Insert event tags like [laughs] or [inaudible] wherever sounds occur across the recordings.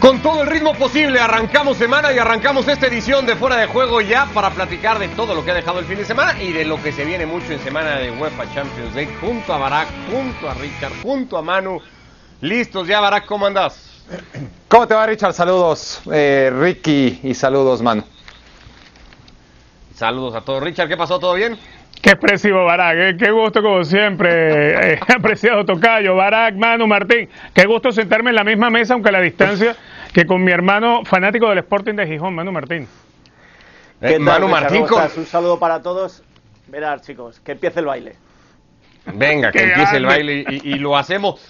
Con todo el ritmo posible, arrancamos semana y arrancamos esta edición de Fuera de Juego ya para platicar de todo lo que ha dejado el fin de semana y de lo que se viene mucho en semana de UEFA Champions League, junto a Barak, junto a Richard, junto a Manu. Listos ya, Barak, ¿cómo andás? ¿Cómo te va, Richard? Saludos, eh, Ricky, y saludos, Manu. Saludos a todos. Richard, ¿qué pasó? ¿Todo bien? Qué expresivo, Barak. eh, Qué gusto, como siempre. eh, [laughs] apreciado Tocayo, Barak, Manu, Martín. Qué gusto sentarme en la misma mesa, aunque a la distancia, que con mi hermano fanático del Sporting de Gijón, Manu Martín. Eh, Manu? Martín. Un saludo para todos. Verás, chicos, que empiece el baile. Venga, que empiece el baile y, y lo hacemos.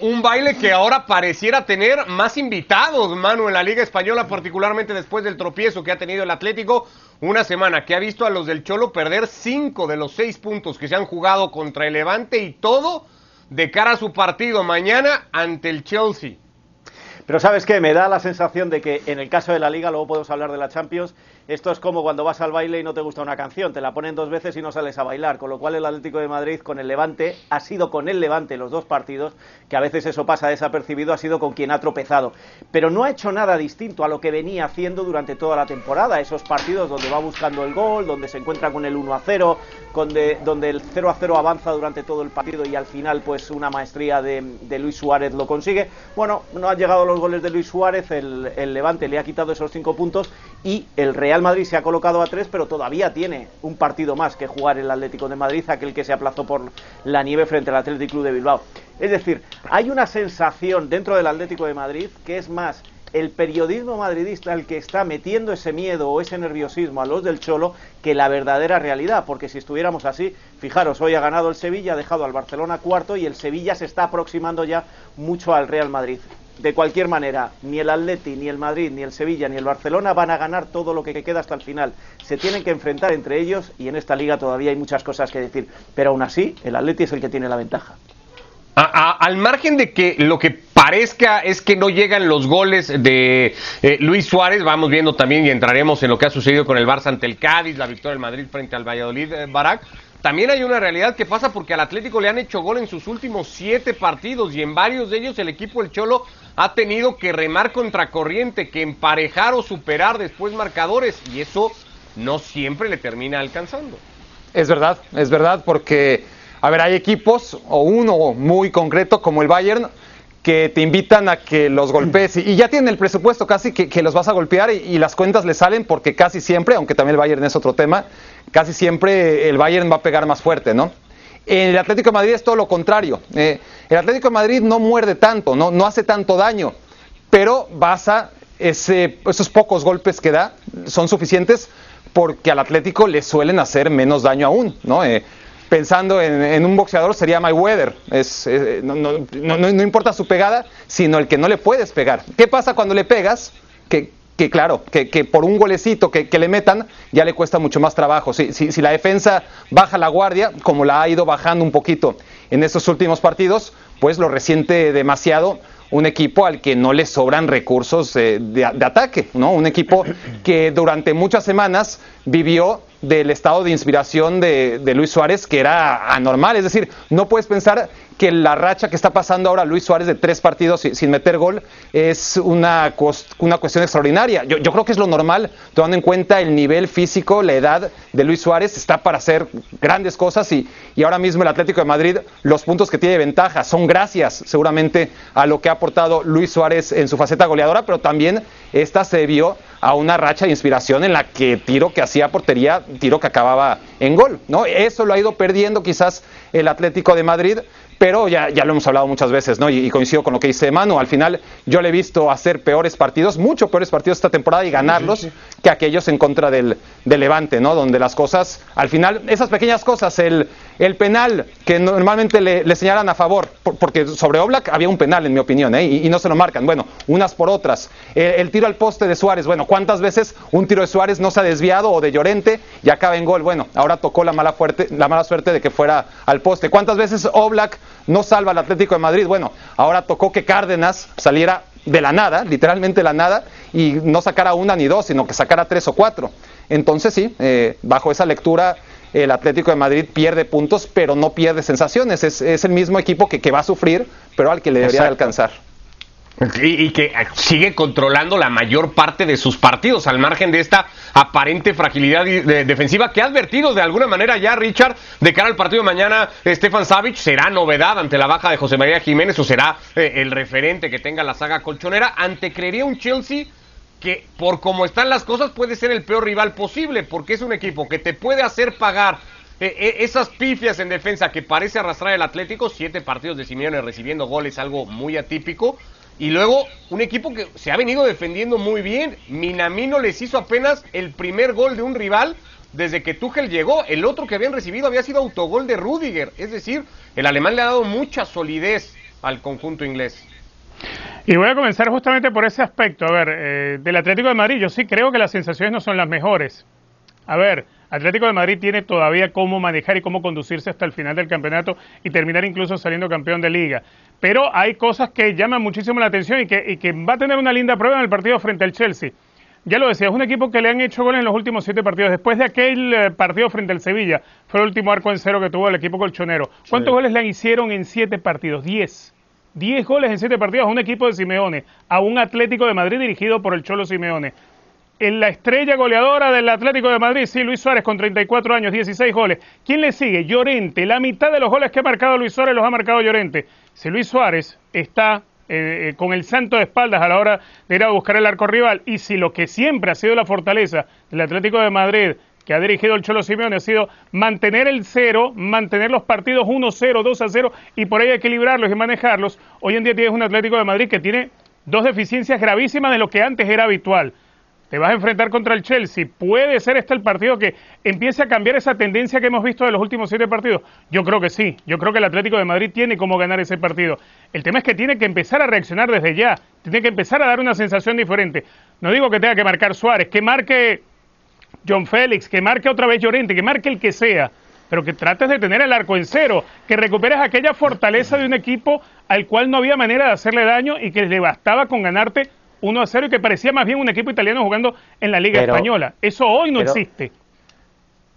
Un baile que ahora pareciera tener más invitados, Manu, en la Liga Española, particularmente después del tropiezo que ha tenido el Atlético. Una semana que ha visto a los del Cholo perder cinco de los seis puntos que se han jugado contra el Levante y todo de cara a su partido mañana ante el Chelsea. Pero ¿sabes qué? Me da la sensación de que en el caso de la Liga, luego podemos hablar de la Champions, esto es como cuando vas al baile y no te gusta una canción, te la ponen dos veces y no sales a bailar, con lo cual el Atlético de Madrid con el Levante ha sido con el Levante los dos partidos, que a veces eso pasa desapercibido, ha sido con quien ha tropezado. Pero no ha hecho nada distinto a lo que venía haciendo durante toda la temporada, esos partidos donde va buscando el gol, donde se encuentra con el 1 a 0, donde, el 0 a 0 avanza durante todo el partido y al final pues una maestría de, de Luis Suárez lo consigue. Bueno, no han llegado los goles de Luis Suárez, el, el Levante le ha quitado esos cinco puntos y el Real Madrid se ha colocado a tres, pero todavía tiene un partido más que jugar el Atlético de Madrid, aquel que se aplazó por la nieve frente al Atlético Club de Bilbao. Es decir, hay una sensación dentro del Atlético de Madrid que es más el periodismo madridista el que está metiendo ese miedo o ese nerviosismo a los del Cholo que la verdadera realidad, porque si estuviéramos así, fijaros, hoy ha ganado el Sevilla, ha dejado al Barcelona cuarto y el Sevilla se está aproximando ya mucho al Real Madrid. De cualquier manera, ni el Atleti, ni el Madrid, ni el Sevilla, ni el Barcelona van a ganar todo lo que queda hasta el final. Se tienen que enfrentar entre ellos y en esta liga todavía hay muchas cosas que decir. Pero aún así, el Atleti es el que tiene la ventaja. Al margen de que lo que parezca es que no llegan los goles de eh, Luis Suárez, vamos viendo también y entraremos en lo que ha sucedido con el Barça ante el Cádiz, la victoria del Madrid frente al Valladolid, eh, Barak. También hay una realidad que pasa porque al Atlético le han hecho gol en sus últimos siete partidos y en varios de ellos el equipo del Cholo ha tenido que remar contra corriente, que emparejar o superar después marcadores y eso no siempre le termina alcanzando. Es verdad, es verdad, porque, a ver, hay equipos, o uno muy concreto como el Bayern, que te invitan a que los golpees y, ya tienen el presupuesto casi que, que los vas a golpear y, y las cuentas le salen porque casi siempre, aunque también el Bayern es otro tema, casi siempre el Bayern va a pegar más fuerte, ¿no? En el Atlético de Madrid es todo lo contrario. Eh, el Atlético de Madrid no muerde tanto, no, no hace tanto daño, pero basa esos pocos golpes que da, son suficientes porque al Atlético le suelen hacer menos daño aún, ¿no? Eh, pensando en, un boxeador sería no, no- no- no- no importa su pegada, sino el que no le puedes pegar. ¿Qué pasa cuando le pegas? Que, que claro, que, que por un golecito que, que le metan ya le cuesta mucho más trabajo. Si, si- si la defensa baja la guardia, como la ha ido bajando un poquito en estos últimos partidos, pues lo resiente demasiado un equipo al que no le sobran recursos eh, de, de ataque, ¿no? Un equipo que durante muchas semanas vivió del estado de inspiración de, de Luis Suárez, que era anormal. Es decir, no puedes pensar que la racha que está pasando ahora Luis Suárez de tres partidos sin, meter gol es una, una cuestión extraordinaria. Yo, yo creo que es lo normal, tomando en cuenta el nivel físico, la edad de Luis Suárez, está para hacer grandes cosas y, y ahora mismo el Atlético de Madrid, los puntos que tiene de ventaja son gracias seguramente a lo que ha aportado Luis Suárez en su faceta goleadora, pero también esta se debió a una racha de inspiración en la que tiro que hacía portería, tiro que acababa en gol, ¿no? Eso lo ha ido perdiendo quizás el Atlético de Madrid, pero ya, ya lo hemos hablado muchas veces, ¿no? Y, y coincido con lo que dice Manu, al final yo le he visto hacer peores partidos, mucho peores partidos esta temporada y ganarlos que aquellos en contra del, del Levante, ¿no? Donde las cosas, al final, esas pequeñas cosas, el, el penal que normalmente le, señalan a favor, por- porque sobre Oblak había un penal en mi opinión, ¿eh? y, y no se lo marcan, bueno, unas por otras. El, tiro al poste de Suárez, bueno, ¿cuántas veces un tiro de Suárez no se ha desviado o de Llorente y acaba en gol? Bueno, ahora tocó la mala, fuerte, la mala suerte de que fuera al poste. ¿Cuántas veces Oblak no salva al Atlético de Madrid? Bueno, ahora tocó que Cárdenas saliera de la nada, literalmente la nada, y no sacara una ni dos, sino que sacara tres o cuatro. Entonces sí, eh, bajo esa lectura el Atlético de Madrid pierde puntos, pero no pierde sensaciones. Es, es el mismo equipo que, que va a sufrir, pero al que le debería de alcanzar. Y, que sigue controlando la mayor parte de sus partidos, al margen de esta aparente fragilidad defensiva que ha advertido de alguna manera ya Richard de cara al partido de mañana. Stefan Savic será novedad ante la baja de José María Jiménez o será eh, el referente que tenga la saga colchonera ante creería un Chelsea que por como están las cosas puede ser el peor rival posible porque es un equipo que te puede hacer pagar eh, eh, esas pifias en defensa que parece arrastrar el Atlético, siete partidos de Simeone recibiendo goles, algo muy atípico. Y luego un equipo que se ha venido defendiendo muy bien. Minamino les hizo apenas el primer gol de un rival desde que Tuchel llegó. El otro que habían recibido había sido autogol de Rudiger. Es decir, el alemán le ha dado mucha solidez al conjunto inglés. Y voy a comenzar justamente por ese aspecto. A ver, eh, del Atlético de Madrid, yo sí creo que las sensaciones no son las mejores. A ver, Atlético de Madrid tiene todavía cómo manejar y cómo conducirse hasta el final del campeonato y terminar incluso saliendo campeón de liga. Pero hay cosas que llaman muchísimo la atención y que, va a tener una linda prueba en el partido frente al Chelsea. Ya lo decía, es un equipo que le han hecho goles en los últimos siete partidos. Después de aquel eh, partido frente al Sevilla, fue el último arco en cero que tuvo el equipo colchonero. ¿Cuántos goles le hicieron en siete partidos? Diez. Diez goles en siete partidos a un equipo de Simeone, a un Atlético de Madrid dirigido por el Cholo Simeone en la estrella goleadora del Atlético de Madrid, sí, Luis Suárez con 34 años, 16 goles. ¿Quién le sigue? Llorente. La mitad de los goles que ha marcado Luis Suárez los ha marcado Llorente. Si Luis Suárez está eh, eh, con el santo de espaldas a la hora de ir a buscar el arco rival y si lo que siempre ha sido la fortaleza del Atlético de Madrid que ha dirigido el Cholo Simeone ha sido mantener el cero, mantener los partidos 1-0, 2-0 y por ahí equilibrarlos y manejarlos. Hoy en día tienes un Atlético de Madrid que tiene dos deficiencias gravísimas de lo que antes era habitual te vas a enfrentar contra el Chelsea. ¿Puede ser este el partido que empiece a cambiar esa tendencia que hemos visto de los últimos siete partidos? Yo creo que sí. Yo creo que el Atlético de Madrid tiene cómo ganar ese partido. El tema es que tiene que empezar a reaccionar desde ya. Tiene que empezar a dar una sensación diferente. No digo que tenga que marcar Suárez, que marque John Félix, que marque otra vez Llorente, que marque el que sea. Pero que trates de tener el arco en cero, que recuperes aquella fortaleza de un equipo al cual no había manera de hacerle daño y que le bastaba con ganarte 1 a 0 y que parecía más bien un equipo italiano jugando en la Liga Española. Eso hoy no existe.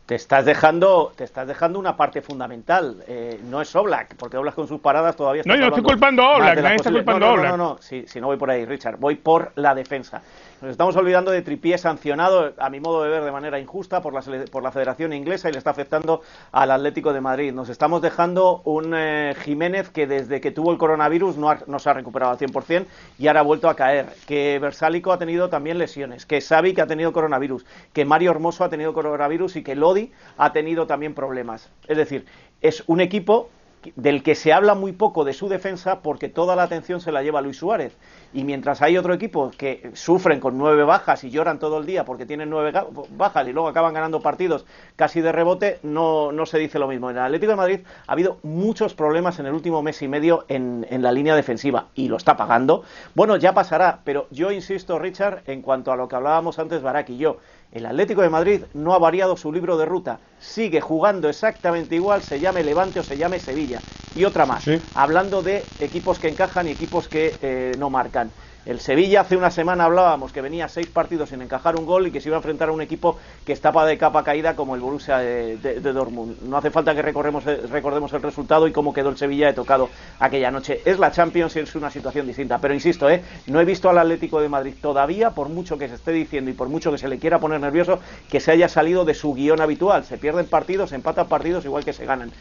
Te estás dejando, te estás dejando una parte fundamental. Eh, no es Oblak, porque Oblak con sus paradas todavía está. No, yo no estoy culpando a Oblak, nadie está culpando a Oblak. No, no, no, si, si no voy por ahí, Richard. Voy por la defensa. Nos estamos olvidando de Tripié sancionado, a mi modo de ver, de manera injusta por la, por la Federación Inglesa y le está afectando al Atlético de Madrid. Nos estamos dejando un eh, Jiménez que desde que tuvo el coronavirus no, no, se ha recuperado al 100% y ahora ha vuelto a caer. Que Versálico ha tenido también lesiones. Que Xavi que ha tenido coronavirus. Que Mario Hermoso ha tenido coronavirus y que Lodi ha tenido también problemas. Es decir, es un equipo del que se habla muy poco de su defensa porque toda la atención se la lleva Luis Suárez. Y mientras hay otro equipo que sufren con nueve bajas y lloran todo el día porque tienen nueve bajas y luego acaban ganando partidos casi de rebote, no, no se dice lo mismo. En el Atlético de Madrid ha habido muchos problemas en el último mes y medio en, en la línea defensiva y lo está pagando. Bueno, ya pasará, pero yo insisto, Richard, en cuanto a lo que hablábamos antes, Barak y yo, el Atlético de Madrid no ha variado su libro de ruta, sigue jugando exactamente igual, se llame Levante o se llame Sevilla. Y otra más, hablando de equipos que encajan y equipos que eh, no marcan. El Sevilla hace una semana hablábamos que venía seis partidos sin encajar un gol y que se iba a enfrentar a un equipo que estaba de capa caída como el Borussia de, Dortmund. No hace falta que recordemos el resultado y cómo quedó el Sevilla de tocado aquella noche. Es la Champions y es una situación distinta. Pero insisto, ¿eh? no he visto al Atlético de Madrid todavía, por mucho que se esté diciendo y por mucho que se le quiera poner nervioso, que se haya salido de su guion habitual. Se pierden partidos, se empatan partidos igual que se ganan.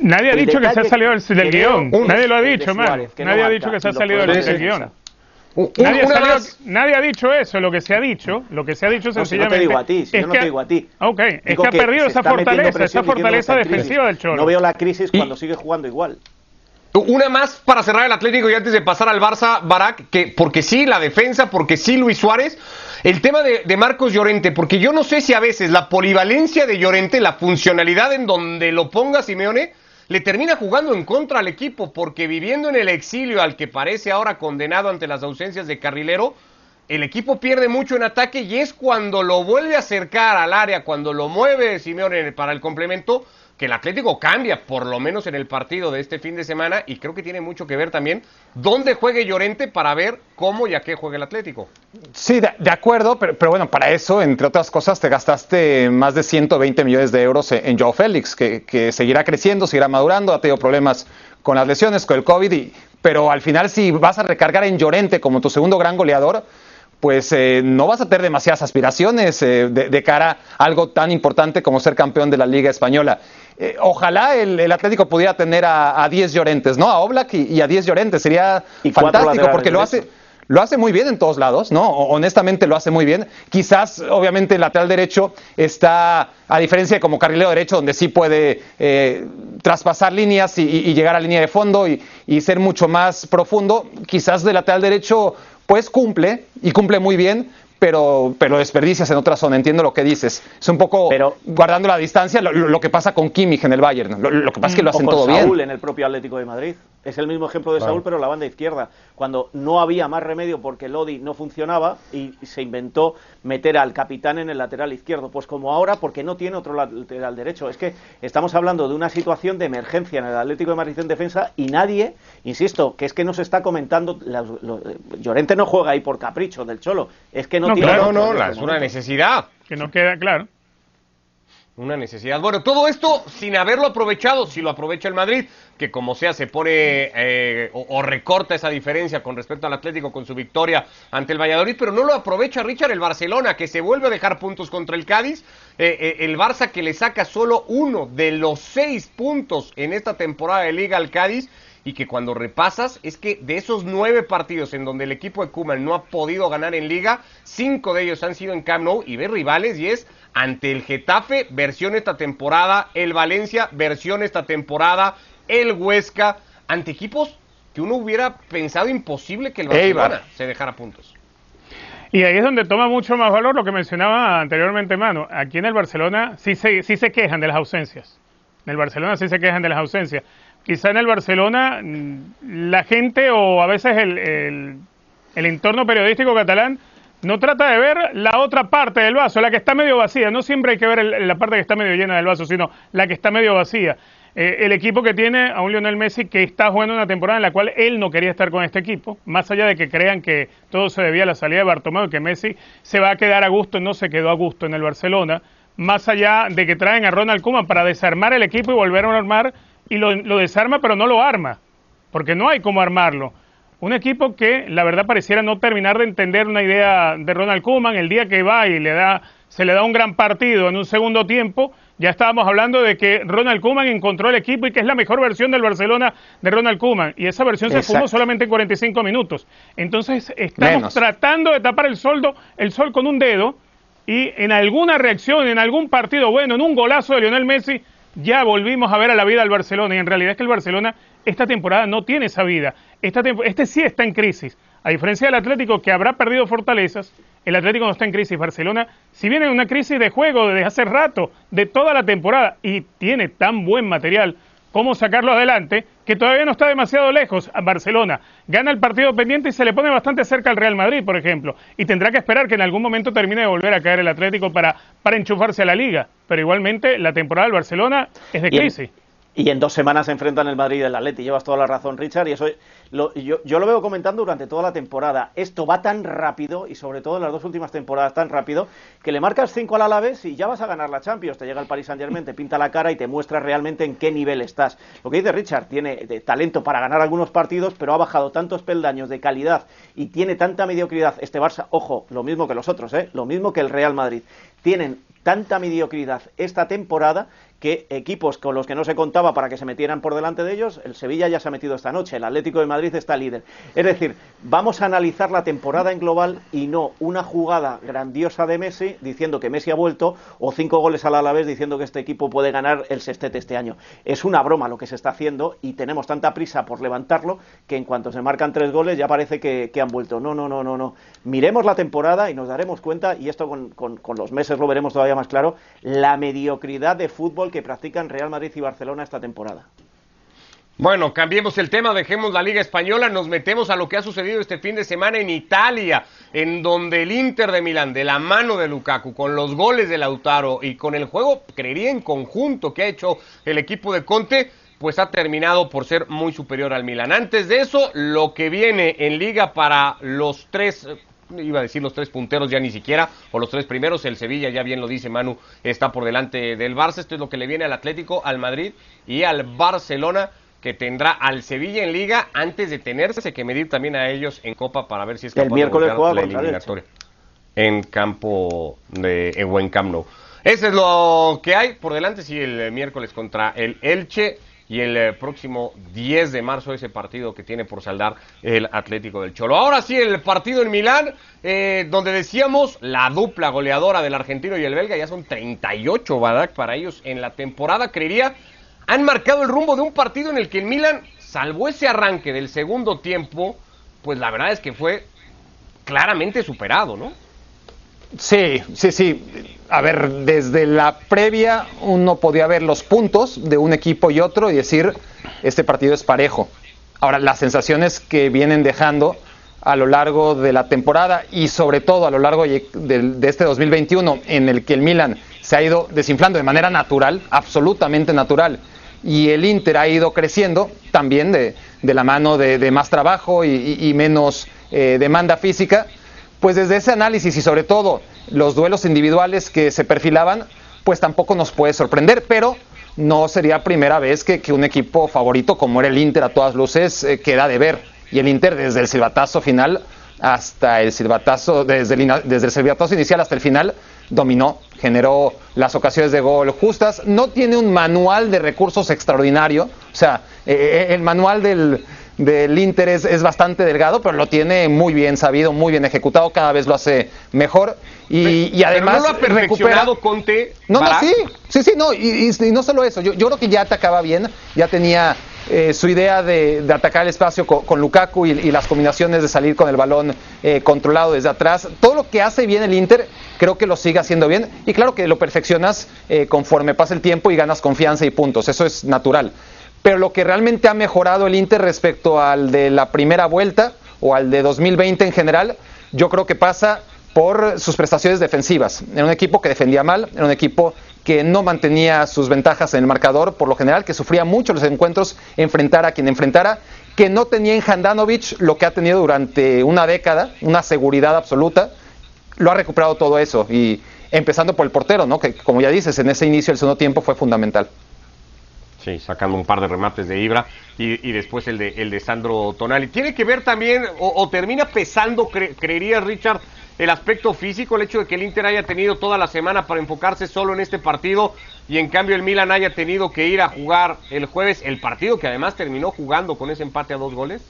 Nadie ha dicho que se ha salido del, guion. Nadie lo ha dicho, Nadie ha dicho que se ha salido del guion nadie, ha dicho eso, lo que se ha dicho, lo que se ha dicho sencillamente. No, te digo a ti, si yo no te digo a ti. Ok, es que ha perdido esa fortaleza, esa fortaleza defensiva del Cholo. No veo la crisis cuando sigue jugando igual. Una más para cerrar el Atlético y antes de pasar al Barça, Barak, que porque sí, la defensa, porque sí, Luis Suárez. El tema de, de, Marcos Llorente, porque yo no sé si a veces la polivalencia de Llorente, la funcionalidad en donde lo ponga Simeone, le termina jugando en contra al equipo porque viviendo en el exilio al que parece ahora condenado ante las ausencias de carrilero, el equipo pierde mucho en ataque y es cuando lo vuelve a acercar al área, cuando lo mueve Simeone para el complemento, que el Atlético cambia, por lo menos en el partido de este fin de semana, y creo que tiene mucho que ver también dónde juegue Llorente para ver cómo y a qué juega el Atlético. Sí, de, acuerdo, pero, bueno, para eso, entre otras cosas, te gastaste más de 120 millones de euros en, Joe Félix, que, que seguirá creciendo, seguirá madurando, ha tenido problemas con las lesiones, con el COVID y pero al final si vas a recargar en Llorente como tu segundo gran goleador, pues eh, no vas a tener demasiadas aspiraciones eh, de, cara a algo tan importante como ser campeón de la Liga Española. Eh, ojalá el, Atlético pudiera tener a 10 Llorentes, ¿no? A Oblak y, a 10 Llorentes. Sería fantástico porque lo hace lo hace muy bien en todos lados, ¿no? Honestamente lo hace muy bien. Quizás, obviamente, el lateral derecho está, a diferencia de como carrilero derecho, donde sí puede eh, traspasar líneas y, llegar a línea de fondo y, y, ser mucho más profundo. Quizás de lateral derecho, pues cumple y cumple muy bien, pero, pero desperdicias en otra zona. Entiendo lo que dices. Es un poco, guardando la distancia, lo, que pasa con Kimmich en el Bayern. Lo, que pasa es que lo hacen todo bien. Saúl en el propio Atlético de Madrid. Es el mismo ejemplo de Saúl, pero la banda izquierda. Cuando no había más remedio porque Lodi no funcionaba y se inventó meter al capitán en el lateral izquierdo. Pues como ahora, porque no tiene otro lateral derecho. Es que estamos hablando de una situación de emergencia en el Atlético de Madrid en defensa y nadie, insisto, que es que no se está comentando. Llorente no juega ahí por capricho del Cholo. Es que no, no tiene. Claro, no, no, es una necesidad. Que no queda claro una necesidad. Bueno, todo esto sin haberlo aprovechado, si lo aprovecha el Madrid, que como sea se pone eh, o, recorta esa diferencia con respecto al Atlético con su victoria ante el Valladolid, pero no lo aprovecha Richard el Barcelona, que se vuelve a dejar puntos contra el Cádiz, eh, eh, el Barça que le saca solo uno de los seis puntos en esta temporada de liga al Cádiz y que cuando repasas es que de esos nueve partidos en donde el equipo de Kuman no ha podido ganar en liga, cinco de ellos han sido en Camp Nou y ve rivales y es ante el Getafe, versión esta temporada, el Valencia, versión esta temporada, el Huesca, ante equipos que uno hubiera pensado imposible que el Barcelona se dejara puntos. Y ahí es donde toma mucho más valor lo que mencionaba anteriormente Mano. Aquí en el Barcelona sí se, sí se quejan de las ausencias. En el Barcelona sí se quejan de las ausencias quizá en el Barcelona mm, la gente o a veces el, el, entorno periodístico catalán no trata de ver la otra parte del vaso, la que está medio vacía. No siempre hay que ver la parte que está medio llena del vaso, sino la que está medio vacía. Eh, el equipo que tiene a un Lionel Messi que está jugando una temporada en la cual él no quería estar con este equipo, más allá de que crean que todo se debía a la salida de Bartomeu, que Messi se va a quedar a gusto, no se quedó a gusto en el Barcelona, más allá de que traen a Ronald Koeman para desarmar el equipo y volver a armar y lo, desarma, pero no lo arma, porque no hay cómo armarlo. Un equipo que la verdad pareciera no terminar de entender una idea de Ronald Koeman, el día que va y le da, se le da un gran partido en un segundo tiempo, ya estábamos hablando de que Ronald Koeman encontró el equipo y que es la mejor versión del Barcelona de Ronald Koeman. Y esa versión se fumó solamente en 45 minutos. Entonces estamos tratando de tapar el, soldo, el sol con un dedo y en alguna reacción, en algún partido bueno, en un golazo de Lionel Messi, ya volvimos a ver a la vida del Barcelona y en realidad es que el Barcelona esta temporada no tiene esa vida. Esta este sí está en crisis. A diferencia del Atlético que habrá perdido fortalezas, el Atlético no está en crisis. Barcelona, si viene en una crisis de juego desde hace rato, de toda la temporada, y tiene tan buen material cómo sacarlo adelante, que todavía no está demasiado lejos. Barcelona gana el partido pendiente y se le pone bastante cerca al Real Madrid, por ejemplo, y tendrá que esperar que en algún momento termine de volver a caer el Atlético para, para enchufarse a la liga. Pero igualmente la temporada del Barcelona es de crisis. Y en dos semanas se enfrentan el Madrid y el Atleti. Llevas toda la razón, Richard. Y eso yo, yo, lo veo comentando durante toda la temporada. Esto va tan rápido, y sobre todo en las dos últimas temporadas tan rápido, que le marcas cinco al Alavés y ya vas a ganar la Champions. Te llega el Paris Saint Germain, te pinta la cara y te muestra realmente en qué nivel estás. Lo que dice Richard, tiene talento para ganar algunos partidos, pero ha bajado tantos peldaños de calidad y tiene tanta mediocridad. Este Barça, ojo, lo mismo que los otros, ¿eh? lo mismo que el Real Madrid. Tienen tanta mediocridad esta temporada que equipos con los que no se contaba para que se metieran por delante de ellos, el Sevilla ya se ha metido esta noche, el Atlético de Madrid está líder. Es decir, vamos a analizar la temporada en global y no una jugada grandiosa de Messi diciendo que Messi ha vuelto o cinco goles al Alavés diciendo que este equipo puede ganar el sextete este año. Es una broma lo que se está haciendo y tenemos tanta prisa por levantarlo que en cuanto se marcan tres goles ya parece que, han vuelto. No, no, no, no, no. Miremos la temporada y nos daremos cuenta, y esto con, con los meses lo veremos todavía más claro, la mediocridad de fútbol que practican Real Madrid y Barcelona esta temporada. Bueno, cambiemos el tema, dejemos la Liga Española, nos metemos a lo que ha sucedido este fin de semana en Italia, en donde el Inter de Milán, de la mano de Lukaku, con los goles de Lautaro y con el juego, creería en conjunto que ha hecho el equipo de Conte, pues ha terminado por ser muy superior al Milán. Antes de eso, lo que viene en Liga para los tres iba a decir los tres punteros ya ni siquiera, o los tres primeros, el Sevilla, ya bien lo dice Manu, está por delante del Barça, esto es lo que le viene al Atlético, al Madrid y al Barcelona, que tendrá al Sevilla en Liga antes de tenerse que medir también a ellos en Copa para ver si es El capaz de miércoles juega la el eliminatoria en campo de en buen Camp Nou. Eso es lo que hay por delante, sí, el miércoles contra el Elche y el eh, próximo 10 de marzo ese partido que tiene por saldar el Atlético del Cholo. Ahora sí, el partido en Milán, eh, donde decíamos la dupla goleadora del argentino y el belga, ya son 38, ¿verdad? Para ellos en la temporada, creería, han marcado el rumbo de un partido en el que el Milan, salvo ese arranque del segundo tiempo, pues la verdad es que fue claramente superado, ¿no? Sí, sí, sí. A ver, desde la previa uno podía ver los puntos de un equipo y otro y decir, este partido es parejo. Ahora, las sensaciones que vienen dejando a lo largo de la temporada y sobre todo a lo largo de, de este 2021 en el que el Milan se ha ido desinflando de manera natural, absolutamente natural, y el Inter ha ido creciendo también de, de la mano de, más trabajo y, y, y menos eh, demanda física, pues desde ese análisis y sobre todo los duelos individuales que se perfilaban, pues tampoco nos puede sorprender, pero no sería primera vez que, un equipo favorito como era el Inter a todas luces eh, queda de ver. Y el Inter desde el silbatazo final hasta el silbatazo, desde el, desde el silbatazo inicial hasta el final, dominó, generó las ocasiones de gol justas, no tiene un manual de recursos extraordinario, o sea, eh, el manual del, del Inter es, es, bastante delgado, pero lo tiene muy bien sabido, muy bien ejecutado, cada vez lo hace mejor. Y, y además pero no lo ha perfeccionado Conte. No, no, sí, sí, sí, no, y, y, y, no solo eso, yo, yo creo que ya atacaba bien, ya tenía eh, su idea de, de, atacar el espacio con, con Lukaku y, y, las combinaciones de salir con el balón eh, controlado desde atrás, todo lo que hace bien el Inter, creo que lo sigue haciendo bien y claro que lo perfeccionas eh, conforme pasa el tiempo y ganas confianza y puntos, eso es natural pero lo que realmente ha mejorado el Inter respecto al de la primera vuelta o al de 2020 en general, yo creo que pasa por sus prestaciones defensivas. Era un equipo que defendía mal, era un equipo que no mantenía sus ventajas en el marcador, por lo general, que sufría mucho los encuentros, enfrentar a quien enfrentara, que no tenía en Handanovic lo que ha tenido durante una década, una seguridad absoluta, lo ha recuperado todo eso, y empezando por el portero, ¿no? que como ya dices, en ese inicio el segundo tiempo fue fundamental. Sí, sacando un par de remates de Ibra y, y, después el de, el de Sandro Tonali. Tiene que ver también, o, termina pesando, cre, creería Richard, el aspecto físico, el hecho de que el Inter haya tenido toda la semana para enfocarse solo en este partido y en cambio el Milan haya tenido que ir a jugar el jueves el partido que además terminó jugando con ese empate a dos goles.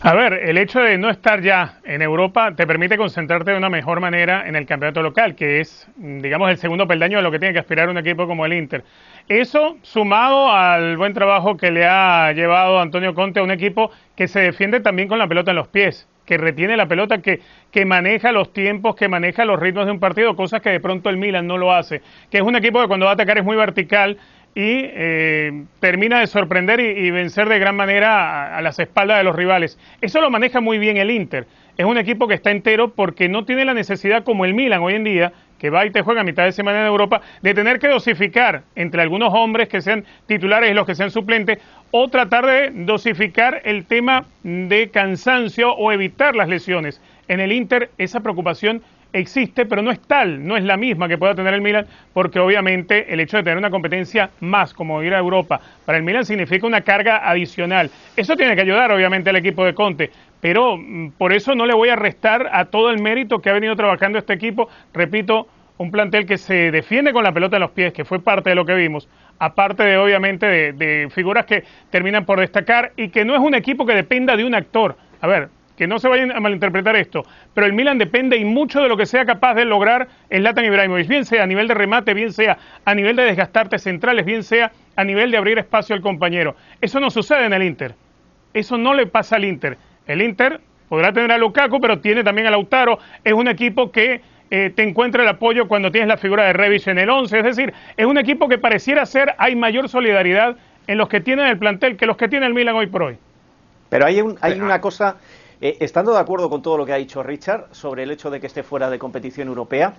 A ver, el hecho de no estar ya en Europa te permite concentrarte de una mejor manera en el campeonato local, que es, digamos, el segundo peldaño de lo que tiene que aspirar un equipo como el Inter. Eso sumado al buen trabajo que le ha llevado Antonio Conte a un equipo que se defiende también con la pelota en los pies, que retiene la pelota, que, que maneja los tiempos, que maneja los ritmos de un partido, cosas que de pronto el Milan no lo hace, que es un equipo que cuando va a atacar es muy vertical y eh, termina de sorprender y, vencer de gran manera a, a, las espaldas de los rivales. Eso lo maneja muy bien el Inter. Es un equipo que está entero porque no tiene la necesidad como el Milan hoy en día, que va y te juega a mitad de semana en Europa, de tener que dosificar entre algunos hombres que sean titulares y los que sean suplentes, o tratar de dosificar el tema de cansancio o evitar las lesiones. En el Inter esa preocupación existe, pero no es tal, no es la misma que pueda tener el Milan, porque obviamente el hecho de tener una competencia más, como ir a Europa, para el Milan significa una carga adicional. Eso tiene que ayudar, obviamente, al equipo de Conte, pero mm, por eso no le voy a restar a todo el mérito que ha venido trabajando este equipo. Repito, un plantel que se defiende con la pelota en los pies, que fue parte de lo que vimos, aparte de obviamente de, de figuras que terminan por destacar y que no es un equipo que dependa de un actor. A ver, que no se vayan a malinterpretar esto, pero el Milan depende y mucho de lo que sea capaz de lograr Zlatan Ibrahimovic, bien sea a nivel de remate, bien sea a nivel de desgastarte centrales, bien sea a nivel de abrir espacio al compañero. Eso no sucede en el Inter. Eso no le pasa al Inter. El Inter podrá tener a Lukaku, pero tiene también a Lautaro. Es un equipo que eh, te encuentra el apoyo cuando tienes la figura de Revis en el 11. Es decir, es un equipo que pareciera ser, hay mayor solidaridad en los que tienen el plantel que los que tiene el Milan hoy por hoy. Pero hay, un, hay una cosa eh, estando de acuerdo con todo lo que ha dicho Richard sobre el hecho de que esté fuera de competición europea,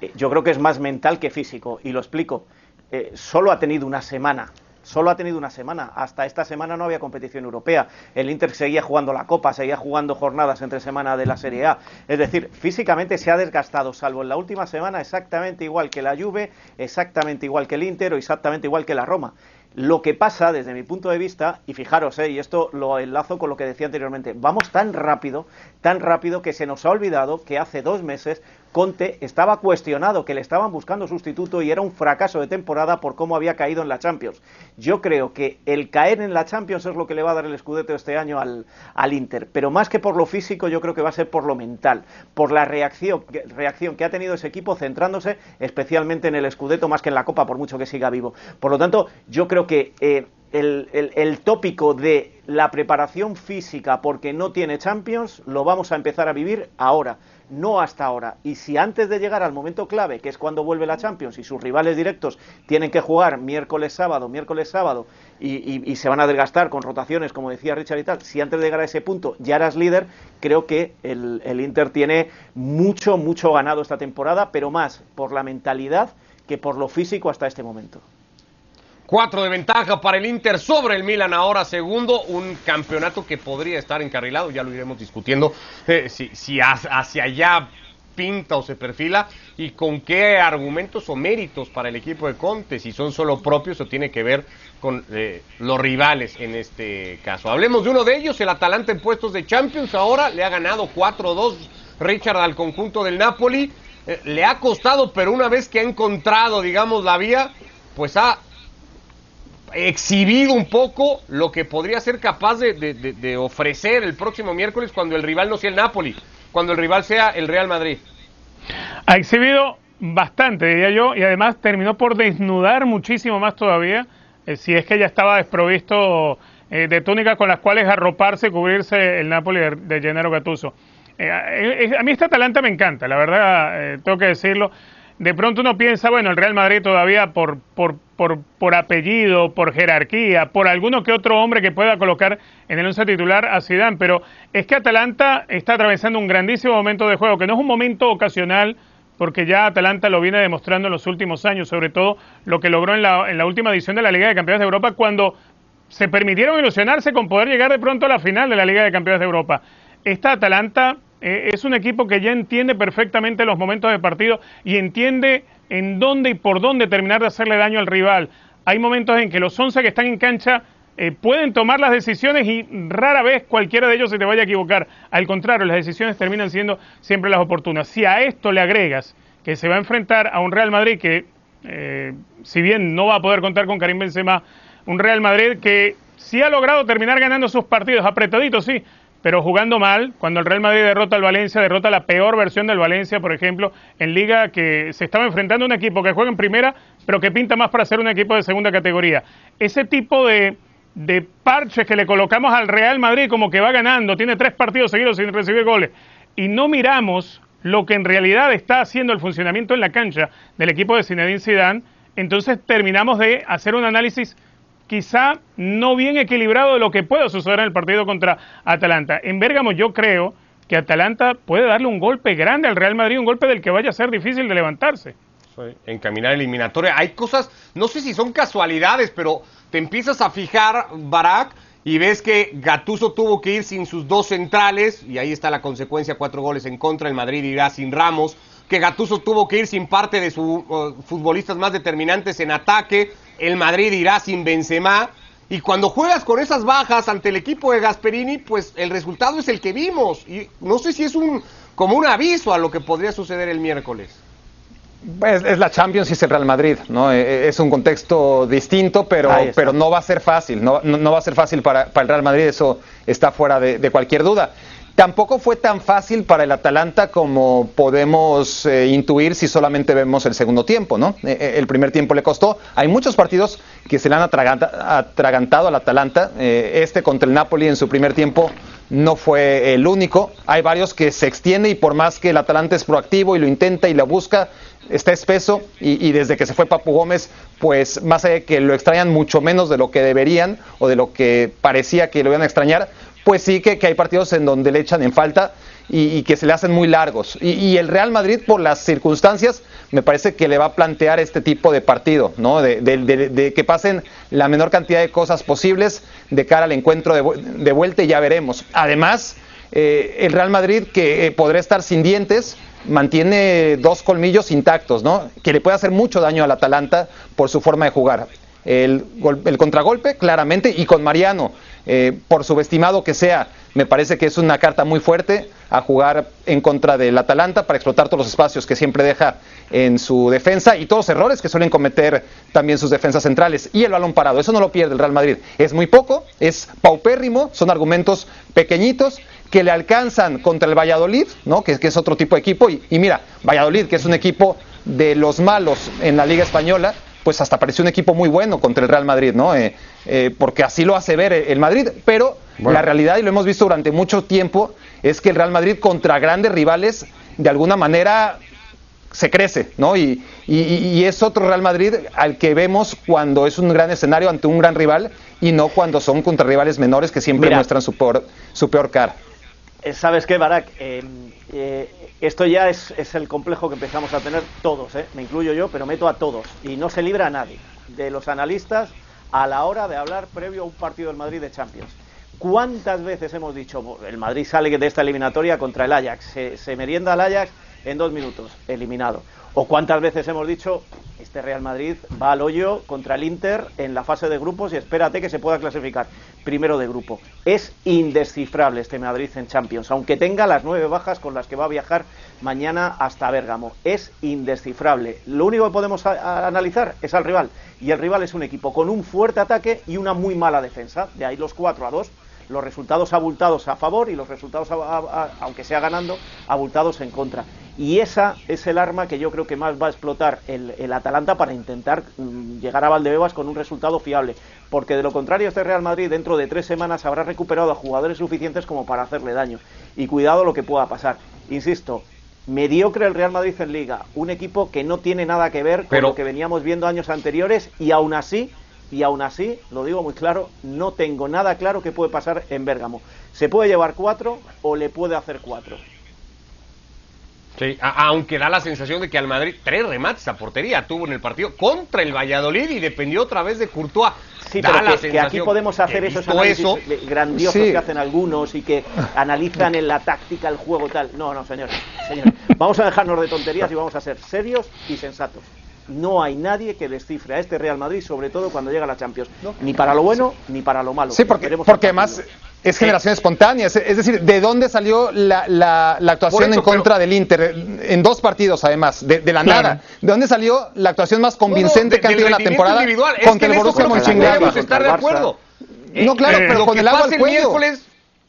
eh, yo creo que es más mental que físico, y lo explico. Eh, solo ha tenido una semana, solo ha tenido una semana. Hasta esta semana no había competición europea. El Inter seguía jugando la Copa, seguía jugando jornadas entre semana de la Serie A. Es decir, físicamente se ha desgastado, salvo en la última semana, exactamente igual que la Juve, exactamente igual que el Inter o exactamente igual que la Roma Lo que pasa, desde mi punto de vista, y fijaros, eh, y esto lo enlazo con lo que decía anteriormente, vamos tan rápido, tan rápido que se nos ha olvidado que hace dos meses Conte estaba cuestionado, que le estaban buscando sustituto y era un fracaso de temporada por cómo había caído en la Champions. Yo creo que el caer en la Champions es lo que le va a dar el escudeto este año al, al Inter, pero más que por lo físico, yo creo que va a ser por lo mental, por la reacción, reacción que ha tenido ese equipo centrándose especialmente en el escudeto más que en la Copa, por mucho que siga vivo. Por lo tanto, yo creo que eh, el, el, tópico de la preparación física porque no tiene Champions lo vamos a empezar a vivir ahora, no hasta ahora. Y si antes de llegar al momento clave, que es cuando vuelve la Champions y sus rivales directos tienen que jugar miércoles, sábado, miércoles, sábado y, se van a desgastar con rotaciones, como decía Richard y tal, si antes de llegar a ese punto ya eras líder, creo que el, el Inter tiene mucho, mucho ganado esta temporada, pero más por la mentalidad que por lo físico hasta este momento. Cuatro de ventaja para el Inter sobre el Milan. Ahora segundo, un campeonato que podría estar encarrilado, ya lo iremos discutiendo, eh, si, hacia allá pinta o se perfila y con qué argumentos o méritos para el equipo de Conte, si son solo propios o tiene que ver con eh, los rivales en este caso. Hablemos de uno de ellos, el Atalanta en puestos de Champions. Ahora, le ha ganado 4-2 Richard al conjunto del Napoli, eh, le ha costado, pero una vez que ha encontrado, digamos, la vía, pues ha exhibido un poco lo que podría ser capaz de, ofrecer el próximo miércoles cuando el rival no sea el Napoli, cuando el rival sea el Real Madrid. Ha exhibido bastante, diría yo, y además terminó por desnudar muchísimo más todavía, eh, si es que ya estaba desprovisto eh, de túnicas con las cuales arroparse y cubrirse el Napoli de, Gennaro Gattuso. Eh, a mí esta Atalanta me encanta, la verdad, tengo que decirlo de pronto uno piensa, bueno, el Real Madrid todavía por, por, por, por, apellido, por jerarquía, por alguno que otro hombre que pueda colocar en el once titular a Zidane, pero es que Atalanta está atravesando un grandísimo momento de juego, que no es un momento ocasional, porque ya Atalanta lo viene demostrando en los últimos años, sobre todo lo que logró en la, en la última edición de la Liga de Campeones de Europa, cuando se permitieron ilusionarse con poder llegar de pronto a la final de la Liga de Campeones de Europa. Esta Atalanta eh, es un equipo que ya entiende perfectamente los momentos de partido y entiende en dónde y por dónde terminar de hacerle daño al rival. Hay momentos en que los 11 que están en cancha eh, pueden tomar las decisiones y rara vez cualquiera de ellos se te vaya a equivocar. Al contrario, las decisiones terminan siendo siempre las oportunas. Si a esto le agregas que se va a enfrentar a un Real Madrid que, eh, si bien no va a poder contar con Karim Benzema, un Real Madrid que sí ha logrado terminar ganando sus partidos, apretaditos, sí, pero jugando mal, cuando el Real Madrid derrota al Valencia, derrota la peor versión del Valencia, por ejemplo, en liga que se estaba enfrentando a un equipo que juega en primera, pero que pinta más para ser un equipo de segunda categoría. Ese tipo de, de parches que le colocamos al Real Madrid como que va ganando, tiene tres partidos seguidos sin recibir goles, y no miramos lo que en realidad está haciendo el funcionamiento en la cancha del equipo de Zinedine Zidane, entonces terminamos de hacer un análisis quizá no bien equilibrado de lo que pueda suceder en el partido contra Atalanta. En Bérgamo yo creo que Atalanta puede darle un golpe grande al Real Madrid, un golpe del que vaya a ser difícil de levantarse. Encaminar eliminatoria. Hay cosas, no sé si son casualidades, pero te empiezas a fijar, Barak, y ves que Gatuso tuvo que ir sin sus dos centrales, y ahí está la consecuencia, cuatro goles en contra, el Madrid irá sin Ramos, que Gatuso tuvo que ir sin parte de sus uh, futbolistas más determinantes en ataque, el Madrid irá sin Benzema. Y cuando juegas con esas bajas ante el equipo de Gasperini, pues el resultado es el que vimos. Y no sé si es un como un aviso a lo que podría suceder el miércoles. Es, es la Champions y es el Real Madrid, ¿no? E, e, es un contexto distinto, pero, pero no va a ser fácil, no, no, va a ser fácil para, para, el Real Madrid, eso está fuera de, de cualquier duda. Tampoco fue tan fácil para el Atalanta como podemos eh, intuir si solamente vemos el segundo tiempo, ¿no? Eh, eh, el primer tiempo le costó. Hay muchos partidos que se le han atragantado al Atalanta. este contra el Napoli en su primer tiempo no fue el único. Hay varios que se extiende y por más que el Atalanta es proactivo y lo intenta y lo busca, está espeso y, y, desde que se fue Papu Gómez, pues más allá de que lo extrañan mucho menos de lo que deberían o de lo que parecía que lo iban a extrañar, pues sí que, hay partidos en donde le echan en falta y, que se le hacen muy largos. Y, el Real Madrid, por las circunstancias, me parece que le va a plantear este tipo de partido, ¿no? De, que pasen la menor cantidad de cosas posibles de cara al encuentro de, vuelta y ya veremos. Además, eh, el Real Madrid, que eh, podrá estar sin dientes, mantiene dos colmillos intactos, ¿no? Que le puede hacer mucho daño al Atalanta por su forma de jugar. el, el contragolpe, claramente, y con Mariano, eh, por subestimado que sea, me parece que es una carta muy fuerte a jugar en contra del Atalanta para explotar todos los espacios que siempre deja en su defensa y todos los errores que suelen cometer también sus defensas centrales. Y el balón parado, eso no lo pierde el Real Madrid. Es muy poco, es paupérrimo, son argumentos pequeñitos que le alcanzan contra el Valladolid, ¿no? que, que es otro tipo de equipo. Y, y mira, Valladolid, que es un equipo de los malos en la Liga Española, pues hasta pareció un equipo muy bueno contra el Real Madrid, ¿no? Eh, eh, porque así lo hace ver el Madrid, pero la realidad, y lo hemos visto durante mucho tiempo, es que el Real Madrid contra grandes rivales, de alguna manera, se crece, ¿no? Y, y- y es otro Real Madrid al que vemos cuando es un gran escenario ante un gran rival y no cuando son contra rivales menores que siempre Mira. muestran su peor, su peor cara. Eh, ¿Sabes qué, Barak? Eh, eh, esto ya es, el complejo que empezamos a tener todos, me incluyo yo, pero meto a todos. Y no se libra a nadie, de los analistas, a la hora de hablar previo a un partido del Madrid de Champions. ¿Cuántas veces hemos dicho, "Bo, el Madrid sale de esta eliminatoria contra el Ajax, se, se merienda al Ajax en dos minutos, eliminado? ¿O cuántas veces hemos dicho, este Real Madrid va al hoyo contra el Inter en la fase de grupos y espérate que se pueda clasificar primero de grupo? Es indescifrable este Madrid en Champions, aunque tenga las nueve bajas con las que va a viajar mañana hasta Bérgamo. Es indescifrable. Lo único que podemos analizar es al rival. Y el rival es un equipo con un fuerte ataque y una muy mala defensa. De ahí los 4 a 2 los resultados abultados a favor y los resultados, aunque sea ganando, abultados en contra. Y esa es el arma que yo creo que más va a explotar el, el Atalanta para intentar mm, llegar a Valdebebas con un resultado fiable. Porque de lo contrario, este Real Madrid dentro de tres semanas habrá recuperado a jugadores suficientes como para hacerle daño. Y cuidado lo que pueda pasar. Insisto, mediocre el Real Madrid en Liga, un equipo que no tiene nada que ver con Pero- lo que veníamos viendo años anteriores y aún así y aún así, lo digo muy claro, no tengo nada claro que puede pasar en Bérgamo. Se puede llevar cuatro o le puede hacer cuatro. Sí, aunque da la sensación de que al Madrid tres remates a portería tuvo en el partido contra el Valladolid y dependió otra vez de Courtois. Sí, Da pero que, que aquí podemos hacer esos análisis eso, grandiosos Sí. que hacen algunos y que [laughs] analizan en la táctica el juego tal. No, no, señores, señores. Vamos a dejarnos de tonterías y vamos a ser serios y sensatos. No hay nadie que descifre a este Real Madrid, sobre todo cuando llega a la Champions. Ni para lo bueno ni para lo malo. Sí, porque, porque partido. Es generación espontánea. Es, es decir, ¿de dónde salió la, la- la actuación eso, en contra pero- del Inter? En dos partidos, además, de, de la Claro. nada. ¿De dónde salió la actuación más convincente No, que han tenido en la temporada individual. Es contra que el Borussia Mönchengladbach? estar de acuerdo. No, claro, Eh, pero con el agua al el cuello. miércoles,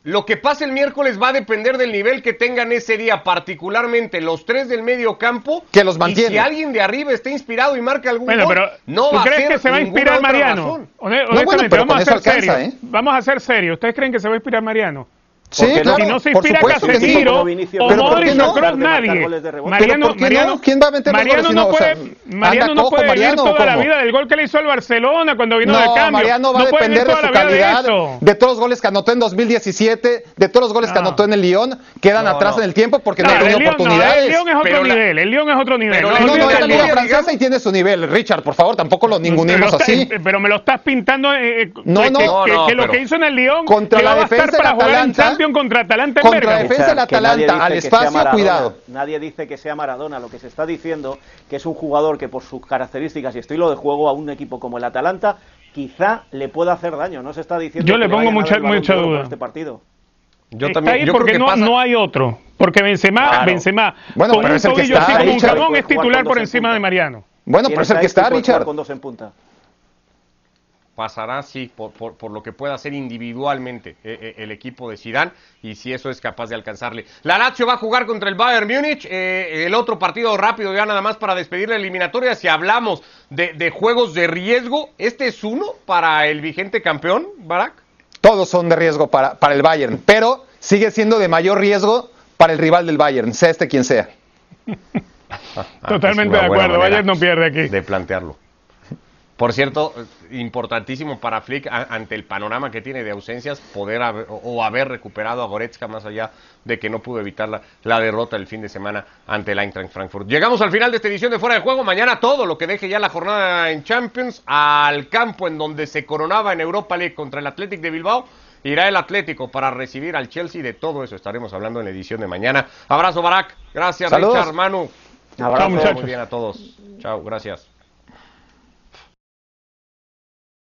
lo que pase el miércoles va a depender del nivel que tengan ese día, particularmente los tres del medio campo. Que los Y mantiene. si alguien de arriba está inspirado y marca algún Bueno, gol, pero no ¿tú va a crees ser que se va a inspirar Mariano? razón. Hone- bueno, Honestamente, pero vamos a ser alcanza, serios. ¿eh? Vamos a ser serios. ¿Ustedes creen que se va a inspirar Mariano? Sí, Porque claro, si no se inspira sí. Casemiro Vinicius, o pero ¿por Modric no? o Kroos, Tratar de marcar nadie. de. Mariano, ¿Pero por qué no? Mariano, ¿Quién va a meter los Mariano no no? O puede, sea, Mariano ¿anda no cojo puede Mariano vivir o toda la cómo? vida del gol que le hizo al Barcelona cuando vino de No, cambio. Mariano va a no puede depender de su la de calidad, eso. de todos los goles que anotó en 2017, de todos los goles que No. anotó en el Lyon, quedan No, atrás no. en el tiempo porque no, no, oportunidades. el Lyon es otro Pero la- nivel, el Lyon es otro nivel. No la No, no, es la Liga Francesa y tiene su nivel. Richard, por favor, tampoco lo ningunemos Pero así. Pero me lo estás pintando eh, eh, No, que, no. No, no, lo que hizo en el Lyon Contra la defensa en Atalanta, Champions contra Atalanta en contra la Bérgamo. defensa del Atalanta, dice al que sea espacio, Maradona. cuidado. Nadie dice que sea Maradona. Lo que se está diciendo que es un jugador que por sus características y estilo de juego a un equipo como el Atalanta quizá le pueda hacer daño. No se está diciendo Yo le que pongo mucha- mucha duda. este partido. Yo está también, ahí yo porque creo que no, pasa. no hay otro. Porque Benzema, Claro. Benzema Bueno, con pero un es el que tobillo está, así como un Richard. Puede es titular por encima de. Mariano. Bueno, pero es el que está, Richard. Con dos en punta. Pasará sí por, por, por lo que pueda hacer individualmente eh, eh, el equipo de Zidane y si eso es capaz de alcanzarle. La Lazio va a jugar contra el Bayern Múnich, eh, el otro partido rápido ya nada más para despedir la eliminatoria. Si hablamos de, de juegos de riesgo, ¿este es uno para el vigente campeón, Barak? Todos son de riesgo para, para el Bayern, pero sigue siendo de mayor riesgo para el rival del Bayern, sea este quien sea. [laughs] Totalmente una de acuerdo, Bayern no pierde aquí. De plantearlo. Por cierto, importantísimo para Flick a- ante el panorama que tiene de ausencias poder haber, o, haber recuperado a Goretzka más allá de que no pudo evitar la, la derrota el fin de semana ante el Eintracht Frankfurt. Llegamos al final de esta edición de Fuera de Juego. Mañana todo lo que deje ya la jornada en Champions al campo en donde se coronaba en Europa League contra el Athletic de Bilbao. Irá el Atlético para recibir al Chelsea. De todo eso estaremos hablando en la edición de mañana. Abrazo, Barak. Gracias, Saludos. Richard, Manu. Abrazo. muchachos. Muy bien a todos. Chao, gracias.